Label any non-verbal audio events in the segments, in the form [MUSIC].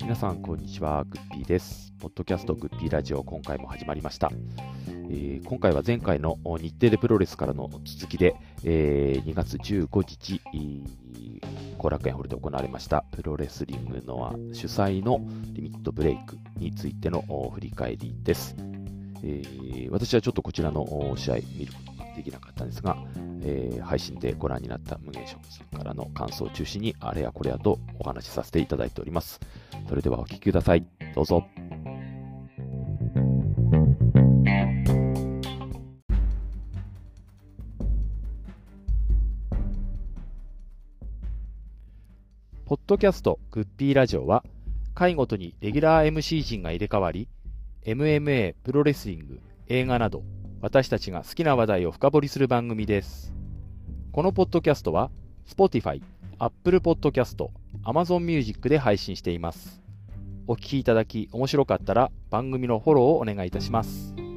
皆さん、こんにちは。グッピーです。ポッドキャストグッピーラジオ、今回も始まりました。えー今回は前回の日程でプロレスからの続きで、えー2月15日、後楽園ホールで行われましたプロレスリングノア主催のリミットブレイクについての振り返りです。えー私はちょっとこちらの試合見るこできなかったんですが、えー配信でご覧になった無限職さんからの感想を中心にあれやこれやとお話しさせていただいております。それではお聞きください。どうぞ。ポッドキャストグッピーラジオは回ごとにレギュラー MC 陣が入れ替わり MMA、プロレスリング、映画など私たちが好きな話題を深掘りする番組です。このポッドキャストは Spotify、Apple Podcast、Amazon Music で配信しています。お聞きいただき面白かったら番組のフォローをお願いいたします。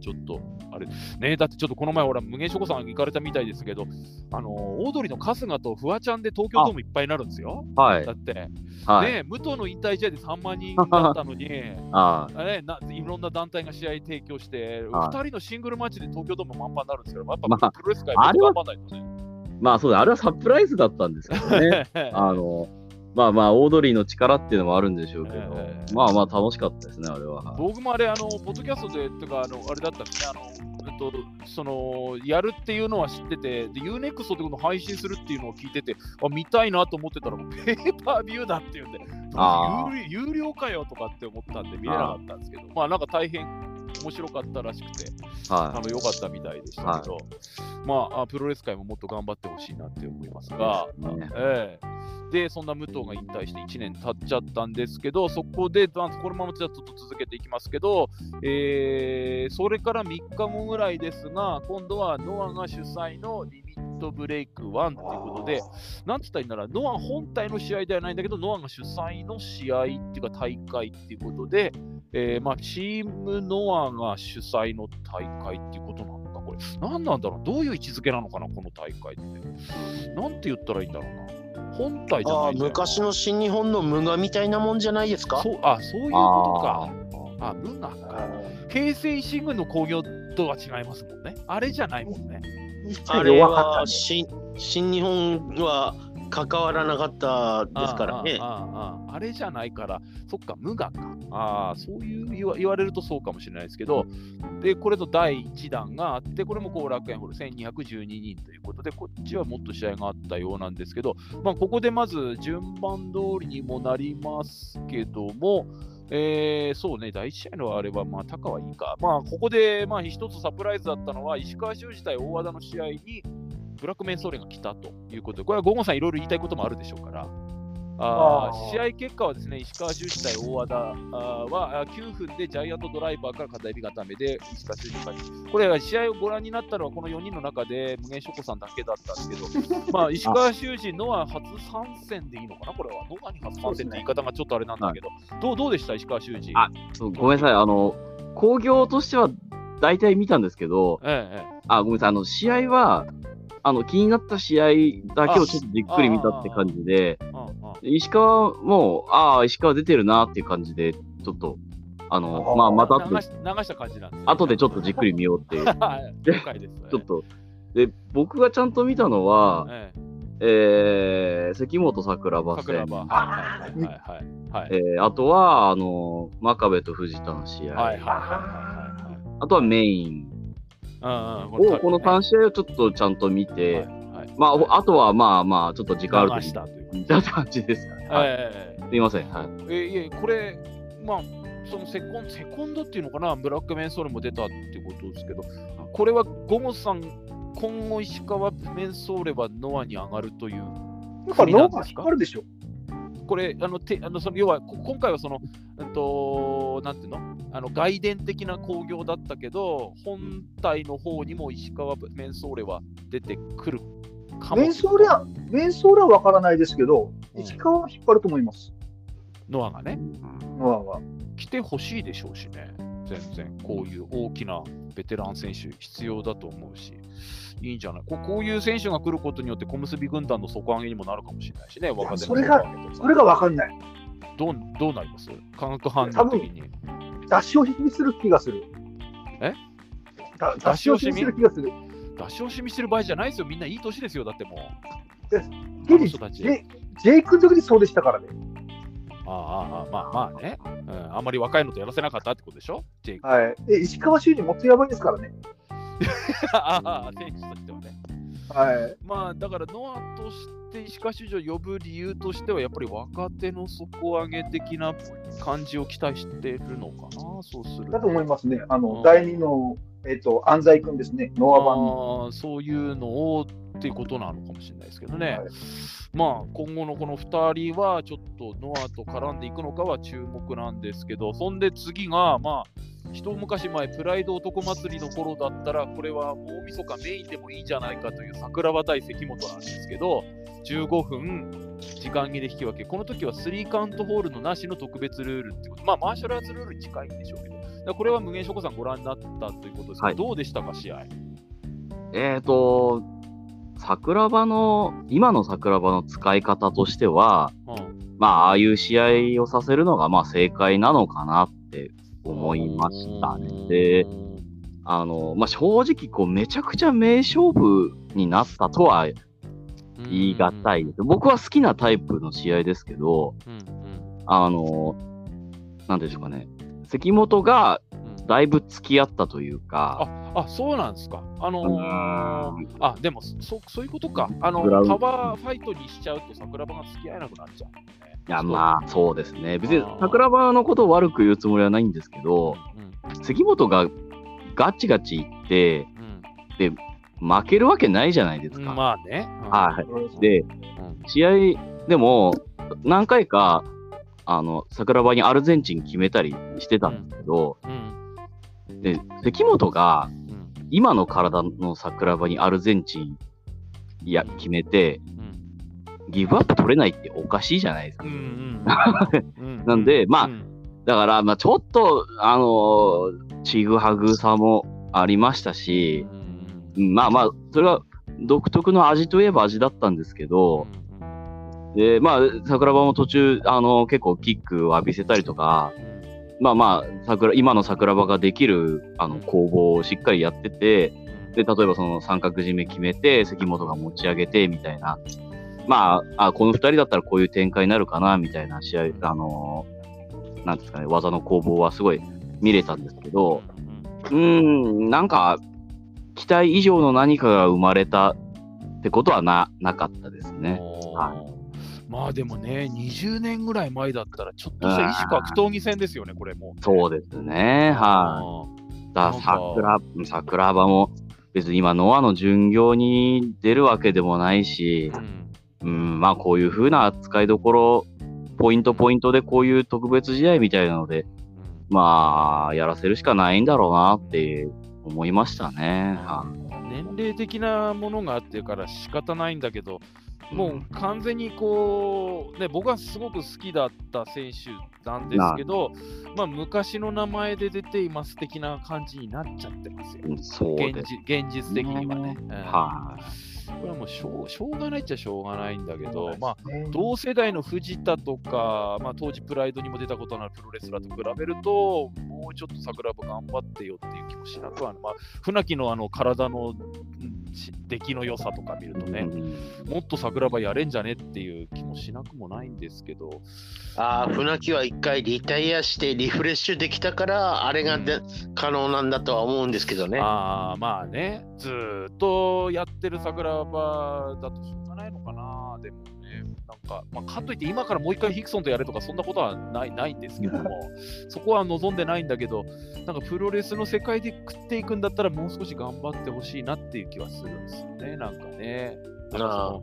はちょっと、あれ、ねだってちょっとこの前、ほら、無限諸子さん行かれたみたいですけど、あのオードリーの春日とフワちゃんで東京ドームいっぱいになるんですよ。はいだ。って、はい。ね、武藤の引退試合で3万人 [LAUGHS] だったのに、ああれないろんな団体が試合提供して、はい2人のシングルマッチで東京ドーム満帆になるんですけど、やっまあぱプロレス界頑張らないとね。まあそうだ、あれはサプライズだったんですけどね。[LAUGHS] あの、まあまあ、オードリーの力っていうのもあるんでしょうけど、ええまあまあ楽しかったですね、あれは。僕もあれ、あの、ポッドキャストで、とか、あの、あれだったんですね、あの、えっと、その、やるっていうのは知ってて、で、UNEXT ってことを配信するっていうのを聞いてて、あ、見たいなと思ってたら、ペーパービューだっていうんで、あー有有料かよとかって思ったんで見れなかったんですけど、まあなんか大変面白かったらしくて、あはの良かったみたいでしたけど、まああ、プロレス界ももっと頑張ってほしいなって思いますが、い。ね。ええ。で、そんな武藤が引退して1年経っちゃったんですけど、そこで、まあこのままじゃあちょっと続けていきますけど、えーそれから3日後ぐらいですが、今度はノアが主催のリミットブレイク1ということで、なんつったらいいんだろう、ノア本体の試合ではないんだけど、ノアが主催の試合っていうか大会っていうことで、えーまあ、チームノアが主催の大会っていうことなんだ、これ。何なんだろう、どういう位置づけなのかな、この大会って。なんて言ったらいいんだろうな。本体じゃないんだ昔の新日本の無我みたいなもんじゃないですか？そうあ、そういうことか。あ、無我か。平成維新軍の工業とは違いますもんね。あれじゃないもんね。あれは新新日本は関わらなかったですからねあ。あれじゃないから、そっか、無我か。ああ、そういう言わ言われるとそうかもしれないですけど、で、これの第1弾があって、これも後楽園ホール1212人ということで、こっちはもっと試合があったようなんですけど、まあ、ここでまず順番通りにもなりますけども、えーそうね、第1試合のあれは、まあ、高はいいか。まあ、ここで、まあ、一つサプライズだったのは、石川修司対大和田の試合に、ブラックメンソーレが来たということで、これはゴゴさんいろいろ言いたいこともあるでしょうから、あ試合結果はですね、石川修司対大和田はあー9分でジャイアントドライバーから片指固めで石川修司勝ち。これは試合をご覧になったのはこの4人の中で無限ショコさんだけだったんですけど、[LAUGHS] まあ石川修司のは初参戦でいいのかな？これは。ノアに初参戦って言い方がちょっとあれなんだけど、どうどうでした石川修司？ごめんなさい、あの、興行としては大体見たんですけど、ええええ。あ、ごめんなさい、あの、試合は、あの、気になった試合だけをちょっとじっくり見たって感じで、石川も、ああ、石川出てるなっていう感じで、ちょっと、あの、まあ、また後で。流した感じなんです、ね。後でちょっとじっくり見ようっていう。[LAUGHS] です。[LAUGHS] ちょっと、で、僕がちゃんと見たのは、ええ。えー、関本桜庭戦、あとは、あの、真壁と藤田の試合、はいはいはいはい。あとはメインを、この3試合をちょっとちゃんと見て、はいはい。まあ、あとはまあまあ、ちょっと時間あると。流したという感じですかね。はい。えすいません。はい。ええいえ、これ、まあ、そのセコンセコンドっていうのかな、ブラックメンソーレも出たっていうことですけど、これはゴモさん、今後石川メンソーレはノアに上がるという、やっぱ脳が引っ張るでしょ。これ、あのてあのその要は、こ今回はその、うんと、なんていうの？あの外伝的な興行だったけど、本体の方にも石川メンソーレは出てくるかも。メンソーレは、メンソーレは分からないですけど、うん。石川は引っ張ると思います。ノアがね。ノアは。来てほしいでしょうしね、全然、こういう大きなベテラン選手、必要だと思うし、いいんじゃない？ここういう選手が来ることによって、小結軍団の底上げにもなるかもしれないしね、若手のそれがそれが分かんない。どうどうなります？化学反応的に。出し惜しみする気がする。え？だ出し惜しみする気がする。出し惜しみしてる場合じゃないですよ、みんないい年ですよ、だってもう。ギリ、ジェイジェイクの時にそうでしたからね。ああああ、まあまあね、うん。あんまり若いのとやらせなかったってことでしょ？ジェイクはい。で、石川修司もっとやばいですからね。ああ、選手としてはね。はい。まあだからノアとして石川修司を呼ぶ理由としてはやっぱり若手の底上げ的な感じを期待してるのかな、そうするだと思いますね。あうんの、第二の、えっ、と、安西君ですね。ノア版の。そういうのをっていうことなのかもしれないですけどね。はいまあ今後のこの2人はちょっとノアと絡んでいくのかは注目なんですけど、そんで次が、まあ、一昔前、プライド男祭りの頃だったら、これは大晦日メインでもいいんじゃないかという桜庭対関本なんですけど、15分、時間切れ引き分け、この時は3カウントホールのなしの特別ルールってこと、まあ、マーシャルアーツルールに近いんでしょうけど、これは無限諸子さんご覧になったということですが、はい。どうでしたか、試合？えっ、と、桜庭の、今の桜庭の使い方としては、うん。まあ、ああいう試合をさせるのが、まあ、正解なのかなって思いましたね。で、あの、まあ、正直、こう、めちゃくちゃ名勝負になったとは言い難いです。僕は好きなタイプの試合ですけど、うんうんあの、なんでしょうかね。関本がうんだいぶ付き合ったというか、あ、そうなんですか。あのーうんあ、でもそ、そういうことか。あの、パワーファイトにしちゃうと桜庭が付き合えなくなっちゃう、ね。いや、まあ、そうですね。別に桜庭のことを悪く言うつもりはないんですけど、うん関本がガチガチいって、負けるわけないじゃないですうん。か。まあね。はい。で、うん試合でも何回か、あの、桜庭にアルゼンチン決めたりしてたんですけど、うん。で、関本がうん。今の体の桜庭にアルゼンチンいや決めて、うん。ギブアップ取れないっておかしいじゃないですか。なんでまあうんだから、まあちょっと、あのーちぐはぐさもありましたし、うんまあまあ、それは独特の味といえば味だったんですけど、で、まあ、桜庭も途中、あの結構キックを浴びせたりとか、まあまあ、桜、今の桜庭ができる、あの、攻防をしっかりやってて、で、例えばその三角締め決めて、関本が持ち上げて、みたいな。まあ、あこの二人だったらこういう展開になるかな、みたいな試合、あのーなんですかね、技の攻防はすごい見れたんですけど、うーん、なんか、期待以上の何かが生まれたってことはな、なかったですね。はまあでもね、20年ぐらい前だったら、ちょっとした異種格闘技戦ですよね、これもう。そうですね、はい。だなんか。桜、桜庭も別に今、ノアの巡業に出るわけでもないしう、ん。うん、まあこういう風な扱いどころ、ポイントポイントでこういう特別試合みたいなので、まあ、やらせるしかないんだろうなって思いましたね。は年齢的なものがあってから仕方ないんだけど、もう完全にこう、ね、僕はすごく好きだった選手なんですけど、まあ、昔の名前で出ています的な感じになっちゃってますよ。い。そう現。実的にはね。うんはい。これはもうしょうしょうがないっちゃしょうがないんだけど、まあ、ね同世代の藤田とか、まあ、当時プライドにも出たことのあるプロレスラーと比べると、もうちょっと桜庭頑張ってよっていう気もしなくは。まあ、船木のあの体の出来の良さとか見るとね、うん。もっと桜庭やれんじゃねっていう気もしなくもないんですけど、ああ、船木は一回リタイアしてリフレッシュできたから、あれがで、可能なんだとは思うんですけどね。ああまあね、ずーっとやってる桜庭だとないのかな、でもね、なんか、まあ、かといって今からもう一回ヒクソンとやれとか、そんなことはないないんですけども、[LAUGHS] そこは望んでないんだけど、なんかプロレスの世界で食っていくんだったら、もう少し頑張ってほしいなっていう気はするんですよね、なんかね。なんか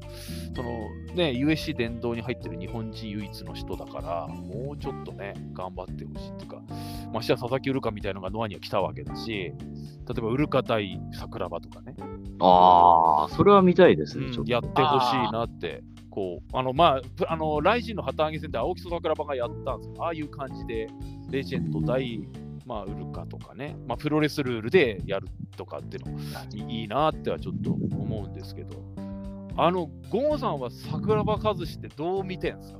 そのそのね、USC 殿堂に入ってる日本人唯一の人だから、もうちょっとね、頑張ってほしいっていうか、ましてや佐々木ウルカみたいなのがノアには来たわけだし、例えばウルカ対桜庭とかね、ああ、それは見たいですね。うんちょっとやってほしいなって、こう、あの、まあ、プあの、ライジンの旗揚げ戦で青木と桜庭がやったんですよ。ああいう感じで、レジェンド対、まあ、ウルカとかね、まあ、プロレスルールでやるとかっていうのいいなってはちょっと思うんですけど、あの、ゴンさんは桜庭和志ってどう見てんすか？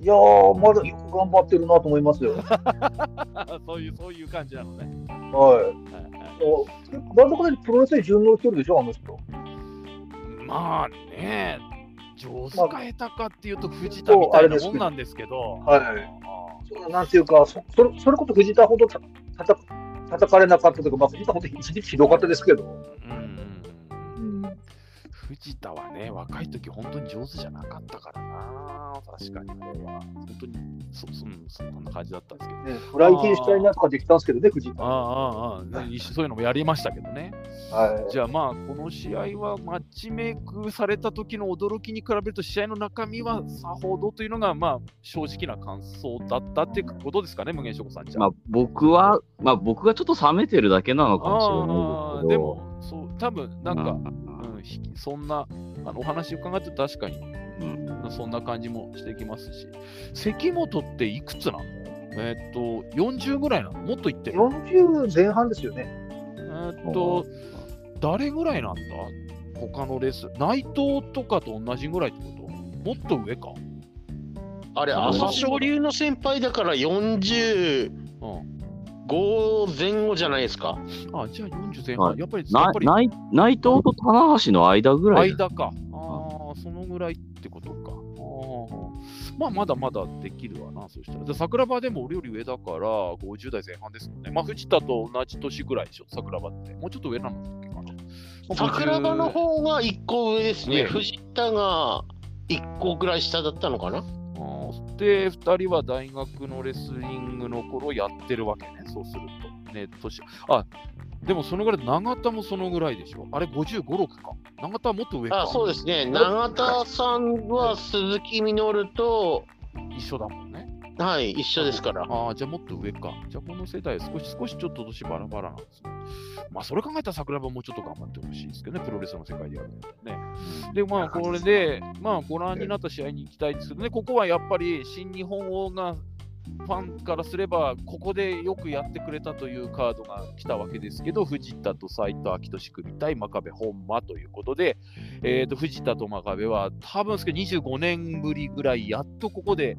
いやー、まだよく頑張ってるなと思いますよ。[LAUGHS] そういう、そういう感じなのね。はい。はいはいバンドからプロレスに順応してるでしょ、あの人。まあね、上手か下手かっていうと、藤田みたいなもんなんですけど、はい。そうなんていうか、そそれそれこそ藤田ほどたたた叩かれなかったというか、まあ、藤田ほど一時ひどかったですけど。藤田はね、若い時本当に上手じゃなかったからな、確かにあれは。本当にそそ,、うん、そんな感じだったんですけど。ね、フライ級したいなとかできたんですけどね、藤田。ああああああ、ねそういうのもやりましたけどね。はい。じゃあまあ、この試合はマッチメイクされた時の驚きに比べると、試合の中身はさほどというのが、まあ、正直な感想だったっていうことですかね、無限翔子さんじゃまあ、僕は、まあ、僕がちょっと冷めてるだけなのかもしれああでないですけど。も、そう、多分なんか、うん、ひそんなあのお話伺って確かにうん、そんな感じもしてきますし、関本っていくつなの？えーっと、40ぐらいなの？もっといってる。40前半ですよね。えーっと、誰ぐらいなんだ？他のレース。内藤とかと同じぐらいってこと？もっと上か？あれ、うん朝青龍の先輩だから45うん。前後じゃないですか。あ、じゃあ40前半。はいやっぱり、やなっぱり内内藤と棚橋の間ぐらい。間か。ああ、そのぐらいってことか。あーまあ、まだまだできるわな、そしたら。で桜庭でも俺より上だから、50代前半ですもんね。まあ、藤田と同じ年ぐらいでしょ、桜庭って。もうちょっと上なのだっけかな。桜庭の方が1個上ですね。ね藤田が1個ぐらい下だったのかな。で、2人は大学のレスリングの頃やってるわけね、そうすると。ね、年。あ、でもそのぐらい、永田もそのぐらいでしょ。あれ、55、6か。永田はもっと上か。あそうですね。永田さんは鈴木みのると、一緒だもんね。はい、一緒ですから。ああ、じゃあもっと上か。じゃあこの世代少し少しちょっと年バラバラなんですね。まあそれ考えたら桜庭もうちょっと頑張ってほしいですけどね、プロレスの世界でやるんだったらね。で、まあこれで、まあご覧になった試合に行きたいですけどね、ここはやっぱり新日本王がファンからすれば、ここでよくやってくれたというカードが来たわけですけど、藤田と斎藤明俊組対真壁本間ということで、えー、と藤田と真壁は多分ですけど25年ぶりぐらい、やっとここで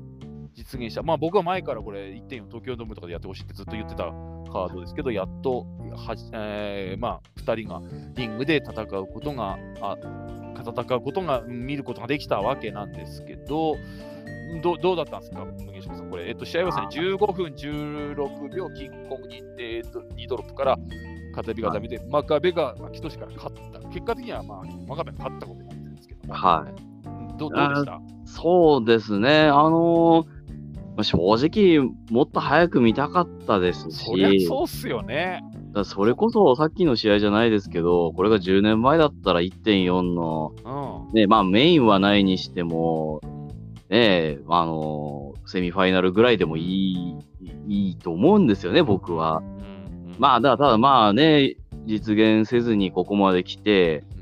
実現した。まあ僕は前からこれ1.4東京ドームとかでやってほしいってずっと言ってたカードですけど、やっとはじ、えーまあ2人がリングで戦うことが、あ戦うことが、見ることができたわけなんですけど、どどうだったんですか、無限さん。これ、えっと、試合はですね、15分16秒、キングコングに、えっと、2ドロップから、片指がダメで、真壁が秋俊から勝った。結果的には、まあ、真壁が勝ったことになってるんですけど、はい。どどうでした？そうですね。あのーまあ正直、もっと早く見たかったですし、そりゃそうっすよね。だそれこそさっきの試合じゃないですけど、これが10年前だったら1.4の、うん。ね、まあメインはないにしても、ね、あのーセミファイナルぐらいでもいい、いいと思うんですよね、僕は。うんまあ、だただまあね、実現せずにここまで来て、うん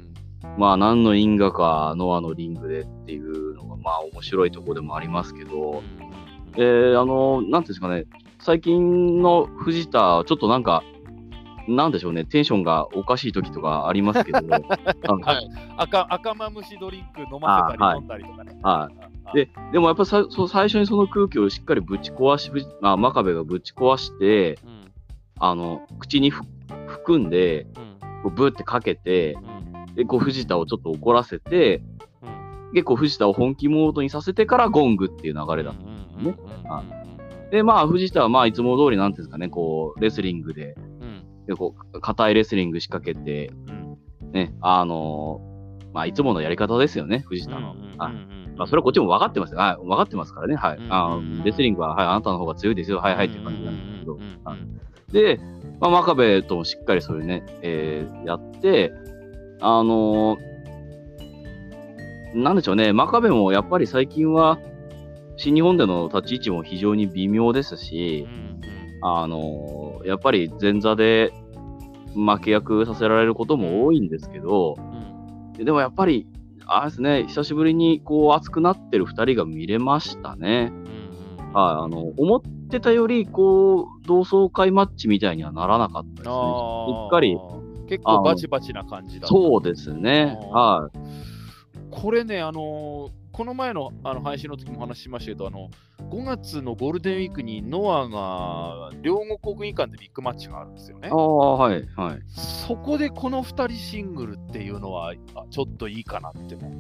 まあ何の因果かノアのリングでっていうのがまあ面白いところでもありますけど、えー、あの、なんていうんですかね、最近の藤田、ちょっとなんか、なんでしょうね、テンションがおかしい時とかありますけど、[LAUGHS] はい。赤赤マムシドリンク飲ませたり飲んだりとかね。はい。で、でもやっぱさそう最初にその空気をしっかりぶち壊し、あ真壁がぶち壊して、うん。あの、口にふ含んで、うん。こうブーってかけて、うん。で、こう藤田をちょっと怒らせて、うん。結構藤田を本気モードにさせてからゴングっていう流れだった。うんね。うん。はで、まあ藤田はまあいつも通りなんていうんですかね、こう、レスリングで、うん。でこう、硬いレスリング仕掛けて、うん。ね、あのまあいつものやり方ですよね、藤田の。まあ、それはこっちも分かってます。よ。はい、分かってますからね。はい。あレスリングは、はい、あなたの方が強いですよ。はいはいっていう感じなんですけど。で、まあ、真壁ともしっかりそれね、えーやって、あのーなんでしょうね、真壁もやっぱり最近は、新日本での立ち位置も非常に微妙ですしう、んあのーやっぱり前座で負け役させられることも多いんですけど、うんででもやっぱり、あれですね、久しぶりにこう熱くなってる2人が見れましたね。はい、あの、思っってたより、こう、同窓会マッチみたいにはならなかったですね。っかり。結構バチバチな感じだそうですね。あはこれね、あのーこの前のあの配信の時もお話ししましたけど、あの5月のゴールデンウィークにノアが両国国技館でビッグマッチがあるんですよねい。あ。あ、はい、はい。そこでこの2人シングルっていうのはあちょっといいかなっても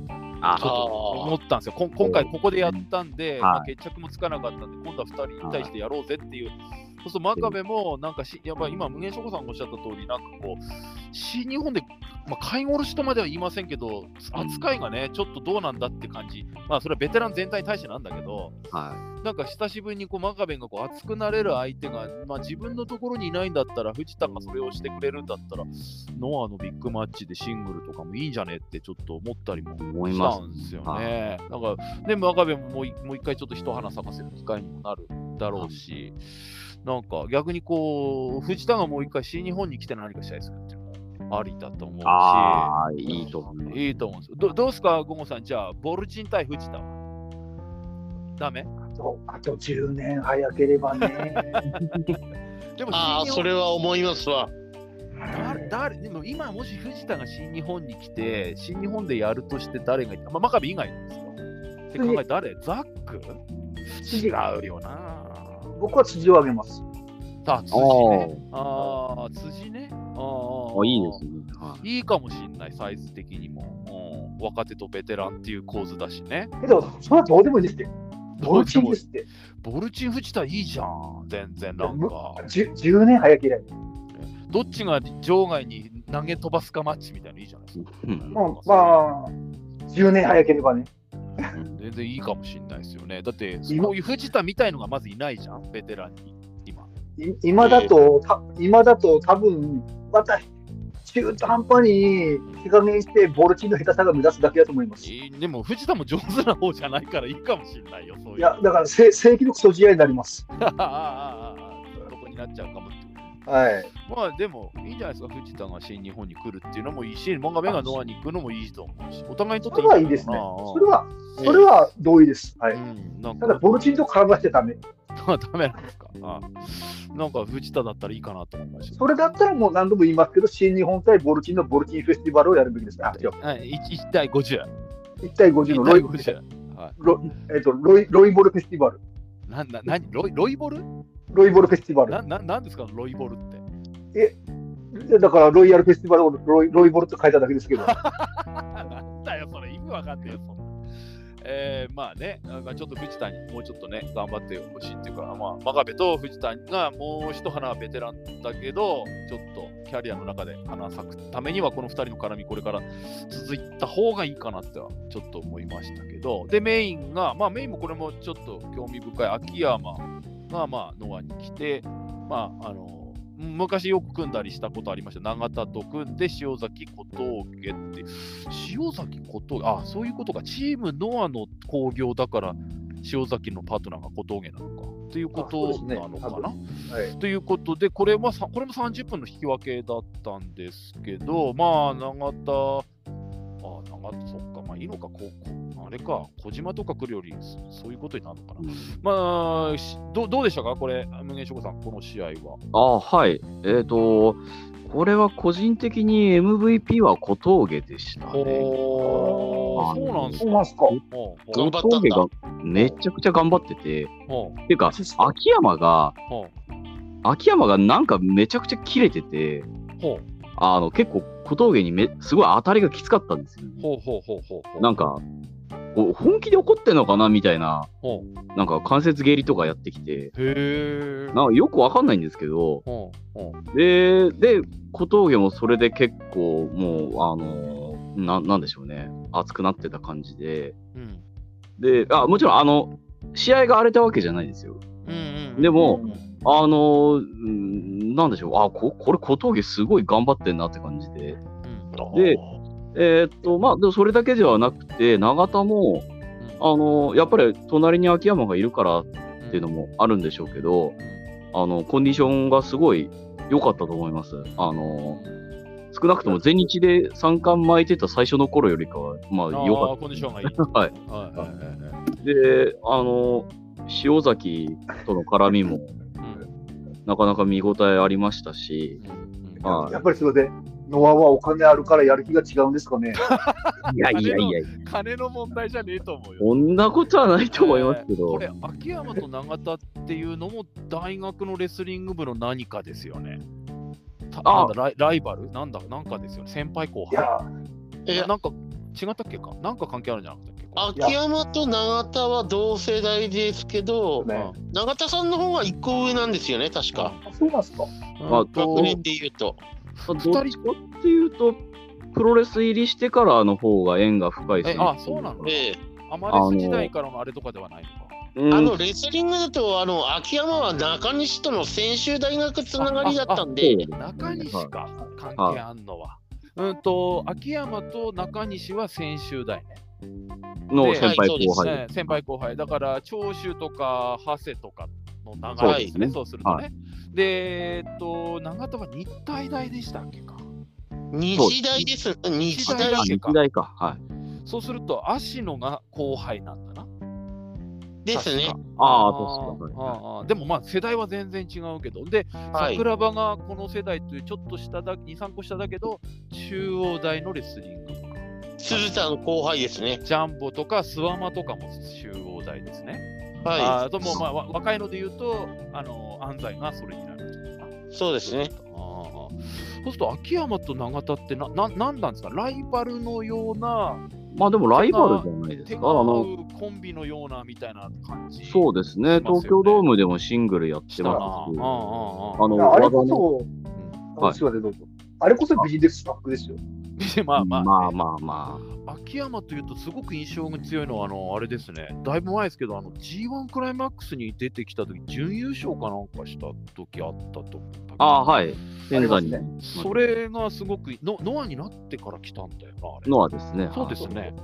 あちょっと思ったんですよ。今回ここでやったんで、はいまあ、決着もつかなかったんで、今度は2人に対してやろうぜっていう。そうすると真壁もなんかし、やっぱり今、無限諸子さんがおっしゃった通り、なんかこう、新日本で、まあ、買い殺しとまでは言いませんけど、扱いがね、ちょっとどうなんだって感じ、まあ、それはベテラン全体に対してなんだけど、はなんか久しぶりにこう真壁がこう熱くなれる相手が、まあ、自分のところにいないんだったら、藤田がそれをしてくれるんだったら、ノアのビッグマッチでシングルとかもいいんじゃねってちょっと思ったりもしたんですよね。なんか、で、真壁ももういもう一回ちょっと一花咲かせる機会にもなるだろうし、なんか逆にこう、藤田がもう一回新日本に来て何かしたりするっていうありだと思うし、ああ、いいと思います。いいと思うんですよ。どどうですか、ゴゴさん、じゃあ、ボルチン対藤田はダメ？あとあと10年早ければね。[LAUGHS] でもああ、それは思いますわ。誰誰でも今、もし藤田が新日本に来て、新日本でやるとして誰がいた、まあ、真壁以外ですよ。って考え誰？ザック？違うよな。僕は辻を挙げます。あ、辻ね。ああ、辻ね。あああいいですね。はいいいかもしんない、サイズ的にも。うん、若手とベテランっていう構図だしね。けど、それはどうでもいいですって。ボルチンですって。ボルチン藤田いいじゃん、全然なんか。10, 10年早ければ。どっちが場外に投げ飛ばすかマッチみたいなのいいじゃないですか。うんまあ、まあ、10年早ければね。全然いいかもしんないですよね。だって、今こういう藤田みたいのがまずいないじゃん、ベテランに。今。い今だと、た今だと多分、また中途半端に手加減して、ボルチンの下手さが目立つだけだと思います。でも藤田も上手な方じゃないからいいかもしんないよ、そういう。や、だから正正規のクソ試合になります。[LAUGHS] そこになっちゃうかもはい。まあでもいいんじゃないですか、藤田が新日本に来るっていうのもいいし、モンガメがノアに行くのもいいと思うし、お互いにとっそてれはいいですね。それは、ええそれは同意です。はい。うん、ただ、か、ボルチンと絡ませちゃダメ。ダメなんですか？あなんか藤田だったらいいかなと思いました。それだったらもう何度も言いますけど、新日本対ボルチンのボルチンフェスティバルをやるべきです。あ、違う。はい、1, 対50。1対50の1対ロイ,、50。はい、ロえっとロイロイボルフェスティバル。な、な、なにロイロイボル？ロイボルフェスティバル。な、ななんですか、ロイボルって。だから、ロイヤルフェスティバルをロイロイボルって書いただけですけど。[LAUGHS] なんだよ、それ、意味わかんねえよ、そんな。えー、まあね、まあ、ちょっと藤田にもうちょっとね、頑張ってほしいっていうか、まあ、真壁と藤田がもう一花ベテランだけど、ちょっとキャリアの中で花咲くためには、この2人の絡み、これから続いた方がいいかなっては、ちょっと思いましたけど、で、メインが、まあ、メインもこれもちょっと興味深い秋山が、まあ、ノアに来て、まあ、あの、昔よく組んだりしたことありました。永田と組んで塩崎小峠って、塩崎小峠、あ、そういうことか。チームノアの興行だから、塩崎のパートナーが小峠なのか。ということなのかな。はい。ということで、これはさこれも30分の引き分けだったんですけど、まあ、永田、あ、永田、そっか、まあいいのか、こうれか、小島とか来るより、そそういうことになるのかな。まあ、しどどうでしたか、これ、無限諸子さん、この試合は。あ、はい。えっ、と、これは個人的に MVP は小峠でしたね。そうなんですか？小峠がめちゃくちゃ頑張ってて、ほていうか、秋山が、秋山がなんかめちゃくちゃ切れてて、うほうあの、結構小峠にめすごい当たりがきつかったんですよね。ほうほうほうほう。なんか、こう本気で怒ってんのかなみたいな、なんか関節蹴りとかやってきて。なんかよくわかんないんですけど、で、で、小峠もそれで結構もう、あのな、なんでしょうね、熱くなってた感じで、うん。で、あ、もちろん、あの、試合が荒れたわけじゃないですよ。でもうんあの、うんなんでしょう、あ、ここれ小峠すごい頑張ってんなって感じで。うん。でえーっと、まあ、でもそれだけではなくて、永田も、あの、やっぱり隣に秋山がいるからっていうのもあるんでしょうけど、あの、コンディションがすごい良かったと思います。あの、少なくとも全日で三冠巻いてた最初の頃よりかは、まあ、良かっあーコンディションがいい。た。[LAUGHS] はい。はいはいはいはい。で、あの、塩崎との絡みもなかなか見応えありましたし、はいやっぱりそれで、ノアはお金あるからやる気が違うんですかね。[LAUGHS] いやいやいや、金の問題じゃねえと思うよ。そんなことはないと思いますけど、これ、秋山と永田っていうのも大学のレスリング部の何かですよね。たあなんだライライバルなんだなんかですよね。先輩後いや輩。いやなんか違ったっけかなんか関係あるんじゃなかったっけ秋山と永田は同世代ですけど、ね永田さんの方が1個上なんですよね、確か。あそうなんですか。まあ学年で言うと。どっちかっていうと、プロレス入りしてからの方が縁が深いえあ、そうなのええアマレス時代からのあれとかではないのか。うんあのレスリングだとあの秋山は中西との専修大学つながりだったんで、中西か、関係あんのは。うんと、秋山と中西は専修大ね。の先輩はい後輩。ね先輩後輩。だから、長州とか長谷とかの流れですね、そうするとね。はで、えっと、永田は日体大でしたっけか。日大です。日大大だあ日大か。はい。そうすると、芦野が後輩なんだな。ですね。ああ、ー確かに。でもまあ世代は全然違うけど、で、はい。桜庭がこの世代というちょっと下だ、2、3個下だけど、中央大のレスリング部か。鈴田の後輩ですね。ジャンボとかスワマとかも中央大ですね。はあともうまあわ若いので言うと、あの安西がそれになるい。そうですね。あーそうすると秋山と永田ってなななんなんですか？ライバルのようなまあでもライバルじゃないですか。あの、うコンビのようなみたいな感じそうですね。東京ドームでもシングルやって。ますし。ああああああの、あれこそ、はいあすいません、どうぞ。あれこそビジネススタッフですよ。[LAUGHS] あまあまあ、まあまあま秋山というとすごく印象が強いのは、あの、あれですね、だいぶ前ですけど、あの、G1 クライマックスに出てきた時準優勝かなんかした時あったと思ったあ。ああ、はい。仙台にありそれがすごくの、ノアになってから来たんだよな、あれ。のはですね。そうですね。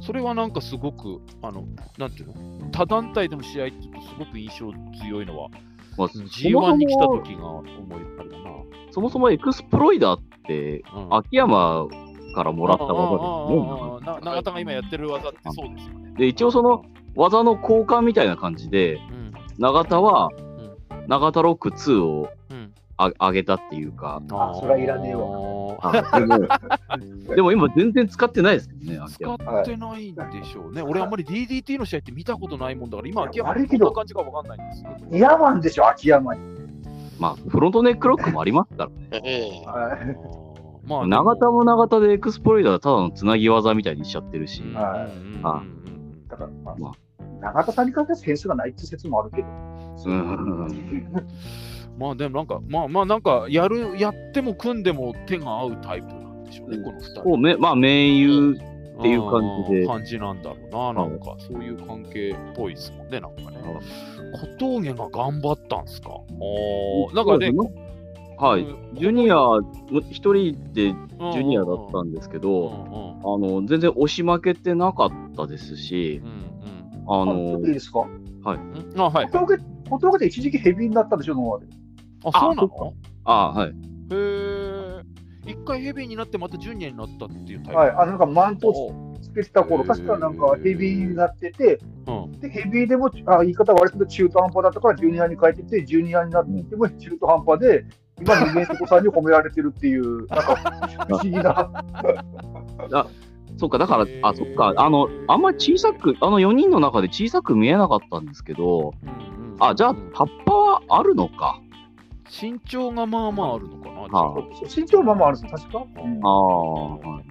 それはなんかすごく、あの、なんていうの、他団体での試合っていうとすごく印象強いのは、まあ、G1 に来たそも時が思いあれだな。そもそもエクスプロイダーって、うん秋山からもらった技ですね。永田が今やってる技ってそうですよね。で、一応その技の交換みたいな感じで、うん。永田はうん永田ロック2をうん。あ上げたっていうか、あそれはいらねえわ。でも今全然使ってないですけどね、秋使。ってないんでしょうね。俺あんまり DDT の試合って見たことないもんだから、今、秋山どんな感じかわかんないんですよ。イヤマンでしょ、秋山に。まあ、フロントネックロックもありますからね。まあ、永田も永田でエクスプロイダーはただのつなぎ技みたいにしちゃってるし、だから、まあま永田さんに関してはセンスがないって説もあるけど。うん。まあでもなんか、まあまあなんか、やる、やっても組んでも手が合うタイプなんでしょうね、この二人。めまあ、盟友っていう感じで。うん。感じなんだろうな、なんか、そういう関係っぽいですもんね、なんかね。小峠が頑張ったんすか？おーなんかね、はい、うん。ジュニア、一人でうん。ジュニアだったんですけうんど、あの全然押し負けてなかったですしう、んああのいいですか？うんうん。あ、はい。小峠で一時期ヘビーになったんでしょ、ノアで。あ、そうなそのあはい、へえ。一回ヘビーになってまたジュニアになったっていうタイプ。はい、あのなんかマントおつけてた頃、確かなんかヘビーになってて、うん。でヘビーでもあ言い方悪いけど中途半端だったからジュニアに変えてて、ジュニアになっても中途半端で、今、二年子さんに褒められてるっていう、なんか不思議な。[LAUGHS] そうか、だからあそっか、あの、あんまり小さく、あの4人の中で小さく見えなかったんですけど、うんうんあ、じゃあ、タッパはあるのか？身長がまあまああるのかな。は身長まあまああるんですよ、確か。うんああ、はい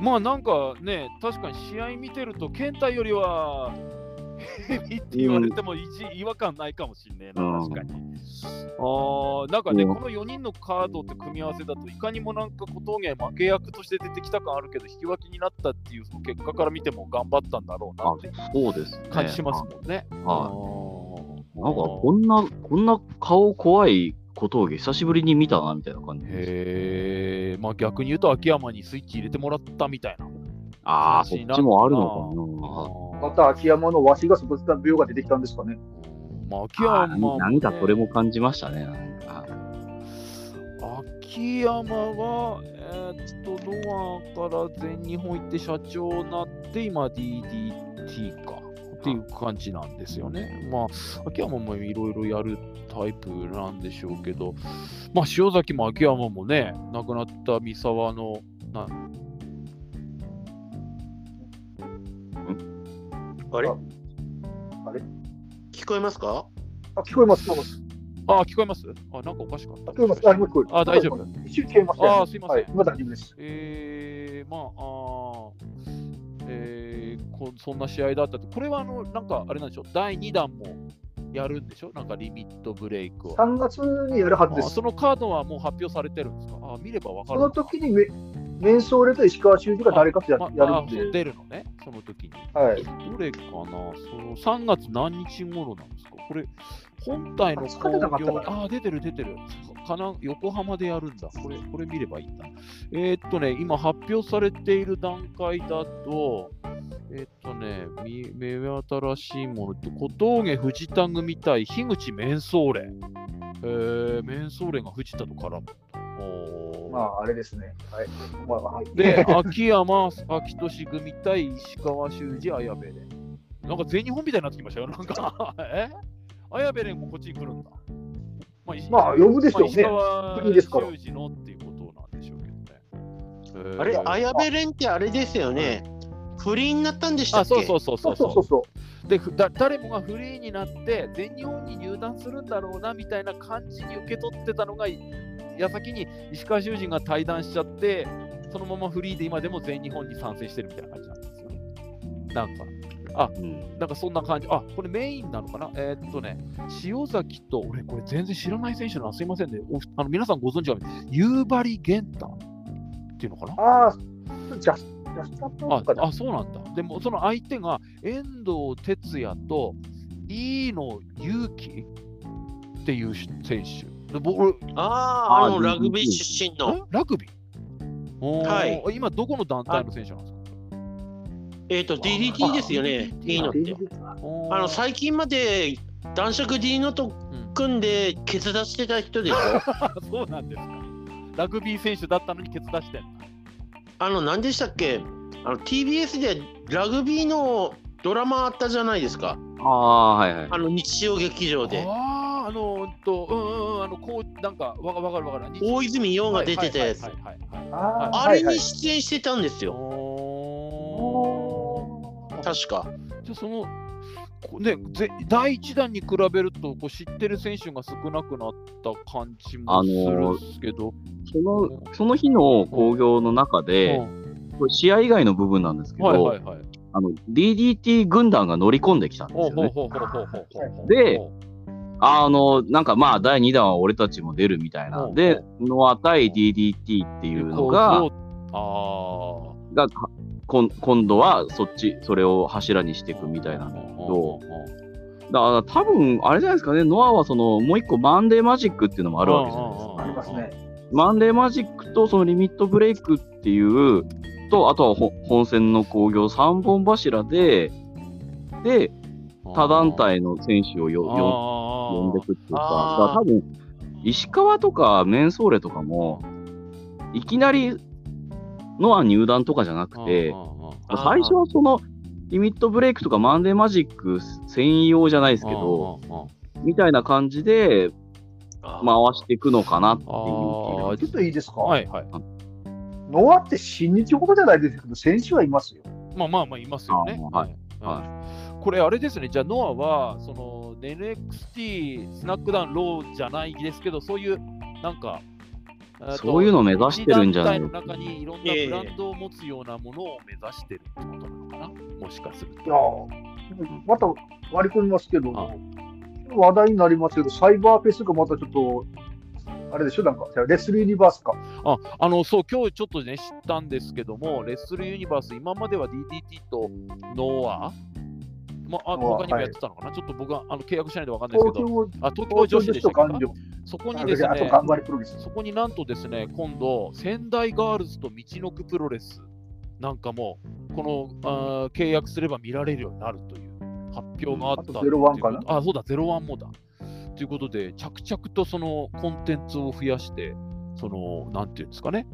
まあなんかね、確かに試合見てると、健太よりはっ [LAUGHS] て言われても一違和感ないかもしんねえな、うん確かに。あーなんかね、うんこの4人のカードって組み合わせだといかにもなんか小峠負け役として出てきた感あるけど、引き分けになったっていうその結果から見ても頑張ったんだろうなっていうそうですね。感じしますもんね。はい。なんか、こんな、こんな顔怖い小峠、久しぶりに見たな、みたいな感じ。へえ、まあ逆に言うと秋山にスイッチ入れてもらったみたいな。ああ、そっちもあるのかな。また秋山のわしが外した病が出てきたんですかね。まあ、秋あ山も、ーなんかそれも感じましたね。なんか秋山は、えーっと、ノアから全日本行って社長になって、今 DDT か。っていう感じなんですよね。まあ、秋山もいろいろやるタイプなんでしょうけど、まあ、塩崎も秋山もね、亡くなった三沢の、あれ？ああれ？聞こえますか？あ、聞こえます、聞こえます。あ、聞こえます？あ、なんかおかしかった。聞こえます。あ、今聞こえる。あ大丈夫一瞬聞こえましたよ。あすいませんはい、今大丈夫です。えー、まあ、あーえーこ、そんな試合だったって、これはあの、なんかあれなんでしょう、第2弾もやるんでしょ？なんかリミットブレイクを。3月にやるはずです。あそのカードはもう発表されてるんですか？あ見ればわかるその時にメメンソーレと石川修司が誰かとや,、まやるんで、出るのね、その時に。はい、どれかな？その ?3 月何日頃なんですか？これ、本体のあ疲れなかったかなああ、出てる出てる。かな？横浜でやるんだ。これ、これ見ればいいんだ。えーっとね、今発表されている段階だと、えーっとね、み目新しいものって、小峠藤田組対樋口メンソーレ。えー、メンソーレが藤田と絡む。おーまあ、あれですね。はい。まあ、はい、で、[LAUGHS] 秋山、秋俊組対石川修司、綾部で。なんか全日本みたいになってきましたよ。なんか、[LAUGHS] え？綾部でもこっちに来るんだ。まあ、石まあ呼ぶでしょうねまあ石川国ですから修司のっていうことなんでしょうけどね。えーあれ、綾部蓮ってあれですよね。不倫になったんでしたっあ、けそうそうそうそそううそうそうそでふだ誰もがフリーになって全日本に入団するんだろうなみたいな感じに受け取ってたのが矢先に石川修司が退団しちゃってそのままフリーで今でも全日本に参戦してるみたいな感じなんですよね。なんかうんなんかそんな感じ。あこれメインなのかな？えーっとね塩崎と俺これ全然知らない選手なのすいませんね。おあの皆さんご存知か夕張源太っていうのかな？う。ああ、ジャスジャスタップあとかだあ、そうなんだ。でも、その相手が遠藤哲也と飯野勇気っていう選手。で僕ああ、あのあラグビー出身の。えラグビー？はい今、どこの団体の選手なんですか？えっ、と、DDT ですよね、あいいのって。あの、最近まで男爵 D のとうん組んで、ケツ出してた人でしょ。[LAUGHS] そうなんですか。ラグビー選手だったのにケツ出して。あの、何でしたっけ？あの、TBS でラグビーのドラマあったじゃないですか。ああ、はいはい。あの、日曜劇場で。ああ、あの、うんと、うんうんうん、あの、こう、なんか、わかわかるわかる。大泉洋が出てたやつはい。はいはいはいはいああれに出演してたんですよ。確か。じゃあそのこね、ぜ第1弾に比べるとこう知ってる選手が少なくなった感じもするんですけど、その、その日の興行の中で、これ試合以外の部分なんですけど、はいはいはい。あの、DDT 軍団が乗り込んできたんですよね。ほうほうほうほうほうほうであの、なんかまあ、第2弾は俺たちも出るみたいな。うんで、ノア対 DDT っていうのが、あがかこん今度はそっち、それを柱にしていくみたいなんだけど、だから多分、あれじゃないですかね、ノアはその、もう一個マンデーマジックっていうのもあるわけじゃないですか。ありますね。マンデーマジックとそのリミットブレイクっていう、と、あとはほ本戦の興行3本柱で、で、他団体の選手をよよ呼んでくっていうか、だから多分、石川とかメンソーレとかも、いきなりノア入団とかじゃなくて、最初はその、 LIMIT BREAK とか MONDAY MAGIC 専用じゃないですけど、みたいな感じであ回していくのかなっていう気があちょっといいですか、はいはい。ノアって新日ほどじゃないですけど、選手はいますよ。まあまあまあ、いますよね。はい。はいこれ、あれですね、じゃあ、ノアは、その、NXT、 SmackDown、Raw じゃないですけど、そういう、なんか、そういうのを目指してるんじゃないの？中にいろんなブランドを持つようなものを目指してるってことなのかな、もしかすると。いやーまた割り込みますけどあ、話題になりますけど、サイバーフェスがまたちょっと、あれでしょ、なんか、レスルユニバースか。ああのそう今日ちょっとね知ったんですけども、レッスルユニバース、今までは DDT とノア、まあ、あ他にもやってたのかな、ちょっと僕はあの契約しないと分かんないですけど、東京あ東京女子でしそこに情、ですね、あと頑張りプロレス。そこになんとですね、今度、仙台ガールズと道のくプロレスなんかも、このあー契約すれば見られるようになるという発表があったあという01かな？あ、そうだ、01もだ。ということで、着々とそのコンテンツを増やして、その、なんていうんですかね、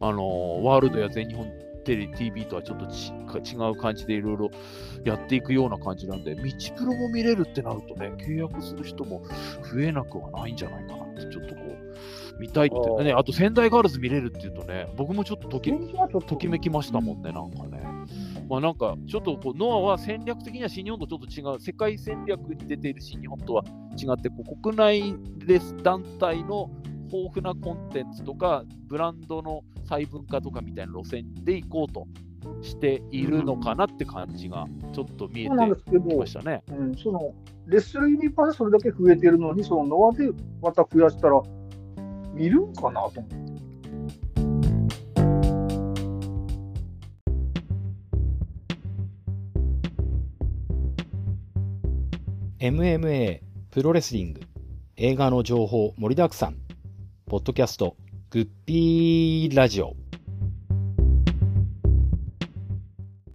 あのワールドや全日本テレ TV とはちょっとち違う感じでいろいろやっていくような感じなんで、道プロも見れるってなるとね、契約する人も増えなくはないんじゃないかなって、ちょっとこう、見たいってね、あと仙台ガールズ見れるっていうとね、僕もちょっとときときめきましたもんね、なんかね。まあなんか、ちょっとこうノアは戦略的には新日本とちょっと違う、世界戦略に出ている新日本とは違って、こう国内レス団体の豊富なコンテンツとか、ブランドの細分化とかみたいな路線で行こうとしているのかなって感じがちょっと見えてきましたね。うん、そのレッスルユニバーでそれだけ増えてるのに、そのノアでまた増やしたら、見るんかなと思って。MMA プロレスリング映画の情報盛りだくさんポッドキャストグッピーラジオ。